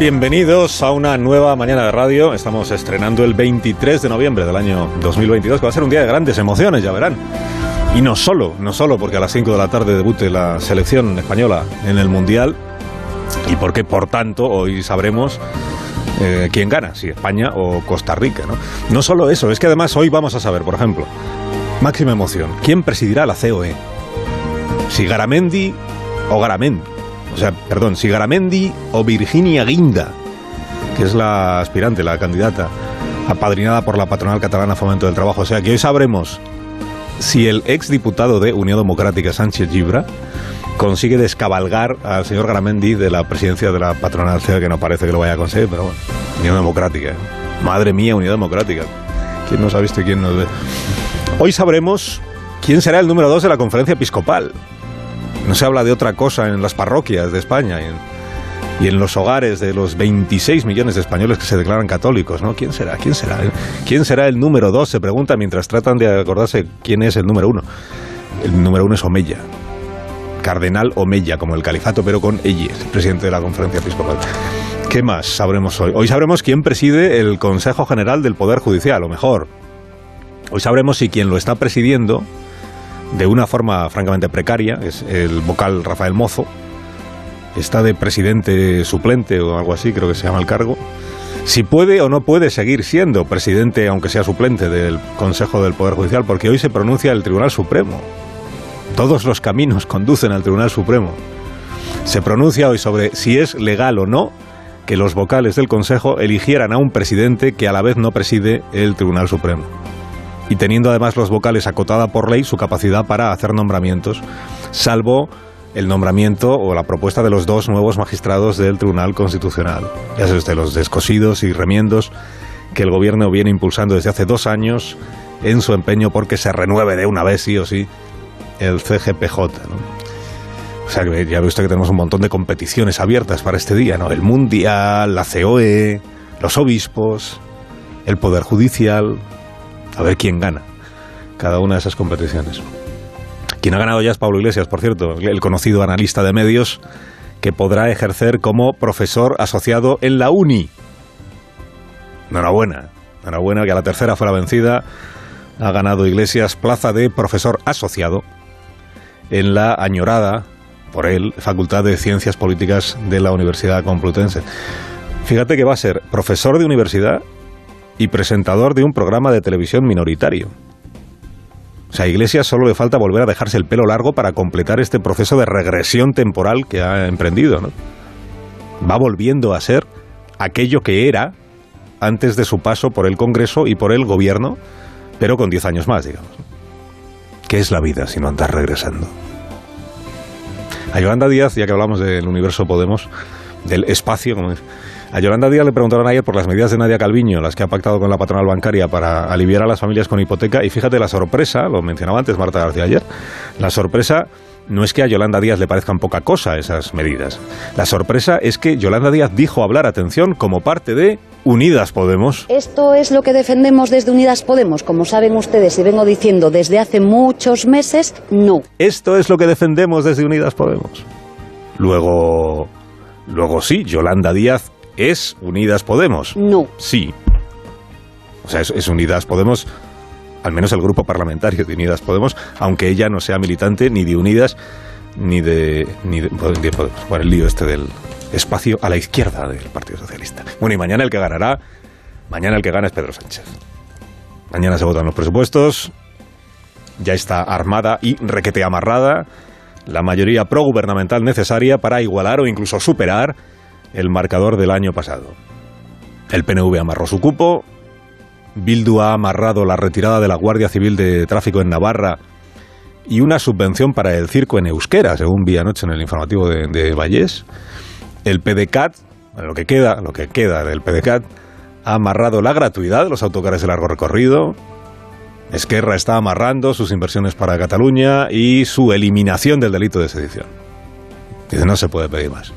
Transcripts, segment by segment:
Bienvenidos a una nueva mañana de radio. Estamos estrenando el 23 de noviembre del año 2022, que va a ser un día de grandes emociones, ya verán. Y no solo, no solo porque a las 5 de la tarde debute la selección española en el Mundial, y porque, por tanto, hoy sabremos eh, quién gana, si España o Costa Rica. ¿no? no solo eso, es que además hoy vamos a saber, por ejemplo, máxima emoción, quién presidirá la COE. Si Garamendi o Garamendi o sea, perdón, si Garamendi o Virginia Guinda, que es la aspirante, la candidata apadrinada por la patronal catalana Fomento del Trabajo. O sea, que hoy sabremos si el exdiputado de Unión Democrática, Sánchez Gibra, consigue descabalgar al señor Garamendi de la presidencia de la patronal, que no parece que lo vaya a conseguir, pero bueno, Unión Democrática. ¿eh? Madre mía, Unión Democrática. ¿Quién nos ha visto y quién nos ve? Hoy sabremos quién será el número dos de la conferencia episcopal. No se habla de otra cosa en las parroquias de España y en, los hogares de los 26 millones de españoles que se declaran católicos, ¿no? ¿Quién será? ¿Quién será? ¿Quién será el número dos? Se pregunta mientras tratan de acordarse quién es el número uno. El número uno es Omeya. Cardenal Omeya, como el califato, pero con Eyes, presidente de la conferencia episcopal. ¿Qué más sabremos hoy? Hoy sabremos quién preside el Consejo General del Poder Judicial, o mejor, hoy sabremos si quien lo está presidiendo de una forma francamente precaria, es el vocal Rafael Mozo, está de presidente suplente o algo así, creo que se llama el cargo. Si puede o no puede seguir siendo presidente, aunque sea suplente del Consejo del Poder Judicial, porque hoy se pronuncia el Tribunal Supremo. Todos los caminos conducen al Tribunal Supremo. Se pronuncia hoy sobre si es legal o no que los vocales del Consejo eligieran a un presidente que a la vez no preside el Tribunal Supremo y teniendo además los vocales acotada por ley su capacidad para hacer nombramientos, salvo el nombramiento o la propuesta de los dos nuevos magistrados del Tribunal Constitucional. Ya sabe usted, los descosidos y remiendos que el Gobierno viene impulsando desde hace dos años en su empeño porque se renueve de una vez, sí o sí, el CGPJ. O sea, ya ve usted que tenemos un montón de competiciones abiertas para este día, ¿no? El Mundial, la COE, los obispos, el Poder Judicial, a ver quién gana cada una de esas competiciones. Quien ha ganado ya es Pablo Iglesias, por cierto, el conocido analista de medios que podrá ejercer como profesor asociado en la uni. Enhorabuena, enhorabuena que a la tercera fue la vencida. Ha ganado Iglesias plaza de profesor asociado en la añorada por él Facultad de Ciencias Políticas de la Universidad Complutense. Fíjate que va a ser profesor de universidad y presentador de un programa de televisión minoritario. O sea, a Iglesias solo le falta volver a dejarse el pelo largo para completar este proceso de regresión temporal que ha emprendido. ¿no? Va volviendo a ser aquello que era antes de su paso por el Congreso y por el Gobierno, pero con 10 años más, digamos. ¿Qué es la vida si no andar regresando? A Yolanda Díaz, ya que hablamos del universo Podemos, del espacio, como dice, a Yolanda Díaz le preguntaron ayer por las medidas de Nadia Calviño, las que ha pactado con la patronal bancaria para aliviar a las familias con hipoteca. Y fíjate la sorpresa, lo mencionaba antes Marta García ayer, la sorpresa no es que a Yolanda Díaz le parezcan poca cosa esas medidas. La sorpresa es que Yolanda Díaz dijo hablar, atención, como parte de Unidas Podemos. Esto es lo que defendemos desde Unidas Podemos. Como saben ustedes y vengo diciendo desde hace muchos meses, no. Esto es lo que defendemos desde Unidas Podemos. Luego, luego sí, Yolanda Díaz ¿Es Unidas Podemos? No. Sí. O sea, es, Unidas Podemos, al menos el grupo parlamentario de Unidas Podemos, aunque ella no sea militante ni de Unidas ni de, ni de, Podemos. Bueno, el lío este del espacio a la izquierda del Partido Socialista. Bueno, y mañana el que ganará, mañana el que gana es Pedro Sánchez. Mañana se votan los presupuestos, ya está armada y requete amarrada la mayoría progubernamental necesaria para igualar o incluso superar el marcador del año pasado. El PNV amarró su cupo, Bildu ha amarrado la retirada de la Guardia Civil de Tráfico en Navarra y una subvención para el circo en euskera, según vi anoche en el informativo de, de Vallés. El PDCAT, lo que queda, lo que queda del PDCAT, ha amarrado la gratuidad de los autocares de largo recorrido. Esquerra está amarrando sus inversiones para Cataluña y su eliminación del delito de sedición. Dice, no se puede pedir más.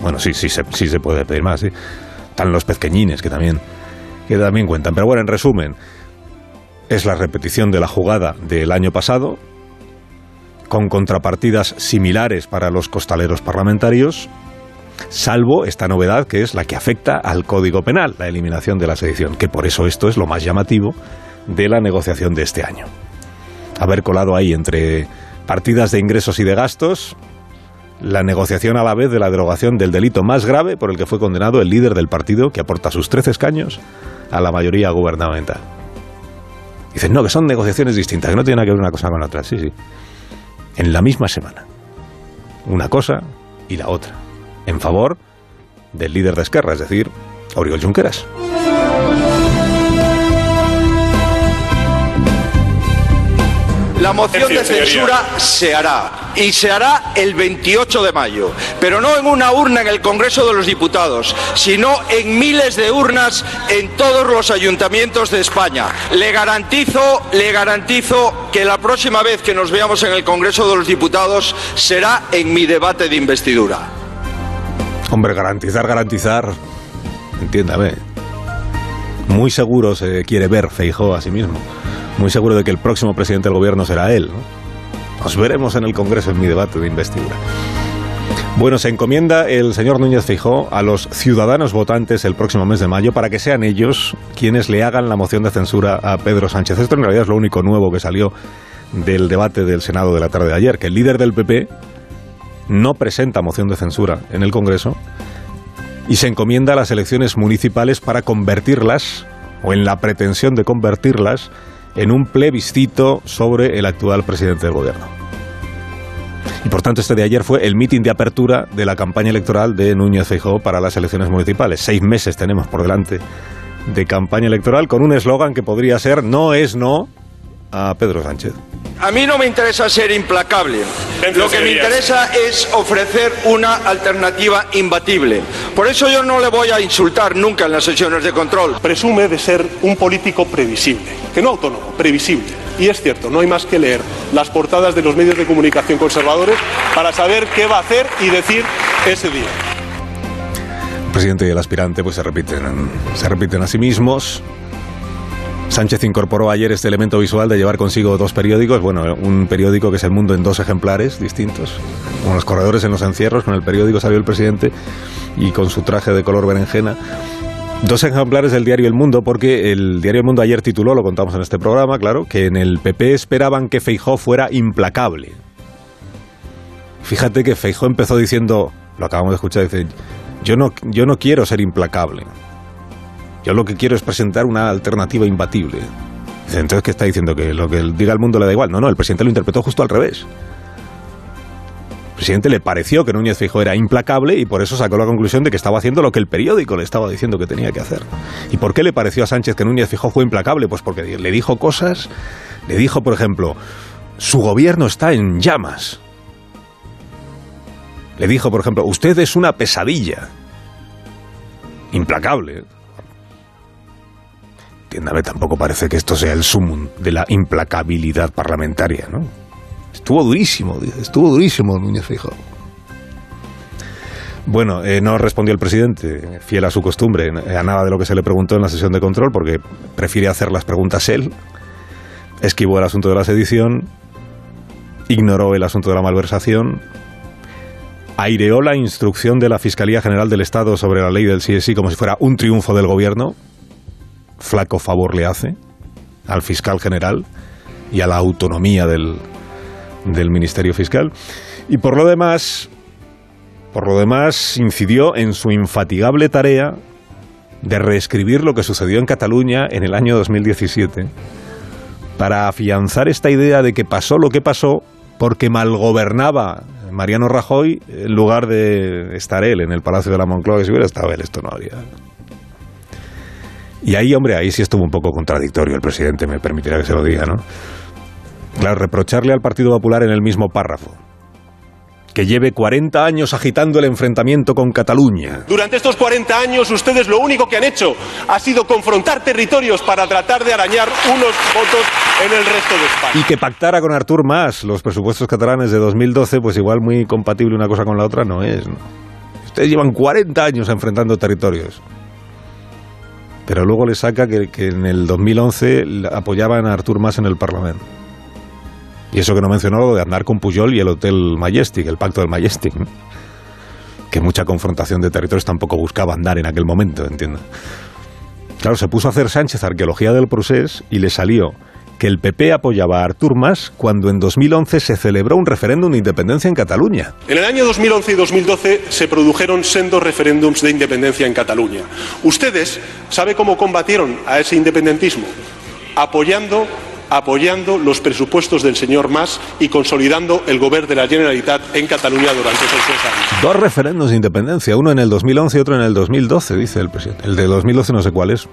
Bueno, sí, sí, sí se puede pedir más, sí. Están los pezqueñines que también, que también cuentan. Pero bueno, en resumen, es la repetición de la jugada del año pasado, con contrapartidas similares para los costaleros parlamentarios. salvo esta novedad que es la que afecta al Código Penal, la eliminación de la sedición, que por eso esto es lo más llamativo de la negociación de este año. Haber colado ahí entre partidas de ingresos y de gastos, la negociación a la vez de la derogación del delito más grave por el que fue condenado el líder del partido que aporta sus 13 escaños a la mayoría gubernamental. Dicen, no, que son negociaciones distintas, que no tienen que ver una cosa con otra. Sí, sí. En la misma semana. Una cosa y la otra. En favor del líder de Esquerra, es decir, Oriol Junqueras. La moción de censura se hará y se hará el 28 de mayo, pero no en una urna en el Congreso de los Diputados, sino en miles de urnas en todos los ayuntamientos de España. Le garantizo, le garantizo que la próxima vez que nos veamos en el Congreso de los Diputados será en mi debate de investidura. Hombre, garantizar, garantizar. Entiéndame. Muy seguro se quiere ver Feijó a sí mismo muy seguro de que el próximo presidente del gobierno será él. Nos veremos en el Congreso en mi debate de investidura. Bueno, se encomienda el señor Núñez Fijó a los ciudadanos votantes el próximo mes de mayo para que sean ellos quienes le hagan la moción de censura a Pedro Sánchez. Esto en realidad es lo único nuevo que salió del debate del Senado de la tarde de ayer, que el líder del PP no presenta moción de censura en el Congreso y se encomienda a las elecciones municipales para convertirlas, o en la pretensión de convertirlas, en un plebiscito sobre el actual presidente del gobierno. Y por tanto, este de ayer fue el mitin de apertura de la campaña electoral de Núñez Feijóo para las elecciones municipales. Seis meses tenemos por delante de campaña electoral con un eslogan que podría ser no es no a Pedro Sánchez. A mí no me interesa ser implacable. Lo que me interesa es ofrecer una alternativa imbatible. Por eso yo no le voy a insultar nunca en las sesiones de control. Presume de ser un político previsible, que no autónomo, previsible. Y es cierto, no hay más que leer las portadas de los medios de comunicación conservadores para saber qué va a hacer y decir ese día. El presidente y el aspirante pues se repiten, se repiten a sí mismos. Sánchez incorporó ayer este elemento visual de llevar consigo dos periódicos, bueno, un periódico que es El Mundo en dos ejemplares distintos, con los corredores en los encierros, con el periódico salió el presidente y con su traje de color berenjena. Dos ejemplares del diario El Mundo, porque el diario El Mundo ayer tituló, lo contamos en este programa, claro, que en el PP esperaban que Feijó fuera implacable. Fíjate que Feijó empezó diciendo, lo acabamos de escuchar, dice, yo no, yo no quiero ser implacable. Yo lo que quiero es presentar una alternativa imbatible. Entonces, ¿qué está diciendo? ¿Que lo que diga el mundo le da igual? No, no, el presidente lo interpretó justo al revés. El presidente le pareció que Núñez Fijo era implacable y por eso sacó la conclusión de que estaba haciendo lo que el periódico le estaba diciendo que tenía que hacer. ¿Y por qué le pareció a Sánchez que Núñez Fijo fue implacable? Pues porque le dijo cosas, le dijo, por ejemplo, su gobierno está en llamas. Le dijo, por ejemplo, usted es una pesadilla. Implacable entiéndame, tampoco parece que esto sea el sumum de la implacabilidad parlamentaria, ¿no? Estuvo durísimo, dice, estuvo durísimo Núñez Fijo. Bueno, eh, no respondió el presidente, fiel a su costumbre, eh, a nada de lo que se le preguntó en la sesión de control, porque prefiere hacer las preguntas él. Esquivó el asunto de la sedición, ignoró el asunto de la malversación, aireó la instrucción de la Fiscalía General del Estado sobre la ley del CSI como si fuera un triunfo del gobierno, flaco favor le hace al fiscal general y a la autonomía del, del Ministerio Fiscal. Y por lo demás, por lo demás, incidió en su infatigable tarea de reescribir lo que sucedió en Cataluña en el año 2017 para afianzar esta idea de que pasó lo que pasó porque malgobernaba Mariano Rajoy en lugar de estar él en el Palacio de la Moncloa, que si hubiera estado él esto no habría, y ahí, hombre, ahí sí estuvo un poco contradictorio el presidente, me permitirá que se lo diga, ¿no? Claro, reprocharle al Partido Popular en el mismo párrafo que lleve 40 años agitando el enfrentamiento con Cataluña. Durante estos 40 años ustedes lo único que han hecho ha sido confrontar territorios para tratar de arañar unos votos en el resto de España. Y que pactara con Artur Mas los presupuestos catalanes de 2012, pues igual muy compatible una cosa con la otra no es. ¿no? Ustedes llevan 40 años enfrentando territorios pero luego le saca que, en el 2011 apoyaban a Artur Mas en el Parlamento. Y eso que no mencionó de andar con Pujol y el Hotel Majestic, el pacto del Majestic. que mucha confrontación de territorios tampoco buscaba andar en aquel momento, entiendo. Claro, se puso a hacer Sánchez arqueología del procés y le salió que el PP apoyaba a Artur Mas cuando en 2011 se celebró un referéndum de independencia en Cataluña. En el año 2011 y 2012 se produjeron sendos referéndums de independencia en Cataluña. Ustedes, ¿sabe cómo combatieron a ese independentismo? Apoyando apoyando los presupuestos del señor Mas y consolidando el gobierno de la Generalitat en Cataluña durante esos dos años. Dos referendos de independencia, uno en el 2011 y otro en el 2012, dice el presidente. El de 2012 no sé cuál es.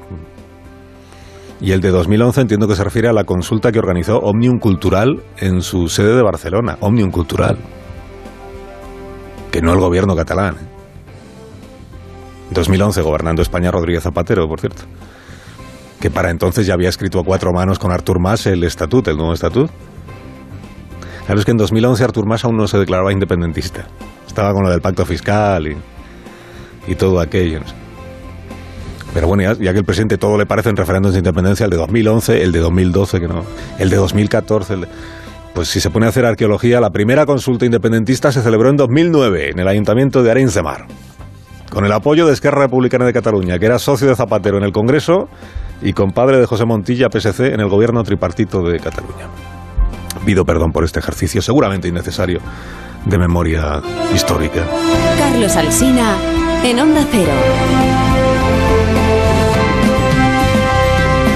Y el de 2011 entiendo que se refiere a la consulta que organizó Omnium Cultural en su sede de Barcelona. Omnium Cultural. Que no el gobierno catalán. 2011, gobernando España Rodríguez Zapatero, por cierto que para entonces ya había escrito a cuatro manos con Artur Mas el estatuto, el nuevo estatuto. Claro, es que en 2011 Artur Mas aún no se declaraba independentista. Estaba con lo del pacto fiscal y, todo aquello. Pero bueno, ya, que el presidente todo le parece en referéndums de independencia, el de 2011, el de 2012, que no, el de 2014, pues si se pone a hacer arqueología, la primera consulta independentista se celebró en 2009 en el ayuntamiento de Arenys de Mar, con el apoyo de Esquerra Republicana de Cataluña, que era socio de Zapatero en el Congreso y compadre de José Montilla, PSC, en el gobierno tripartito de Cataluña. Pido perdón por este ejercicio, seguramente innecesario, de memoria histórica. Carlos Alsina, en Onda Cero.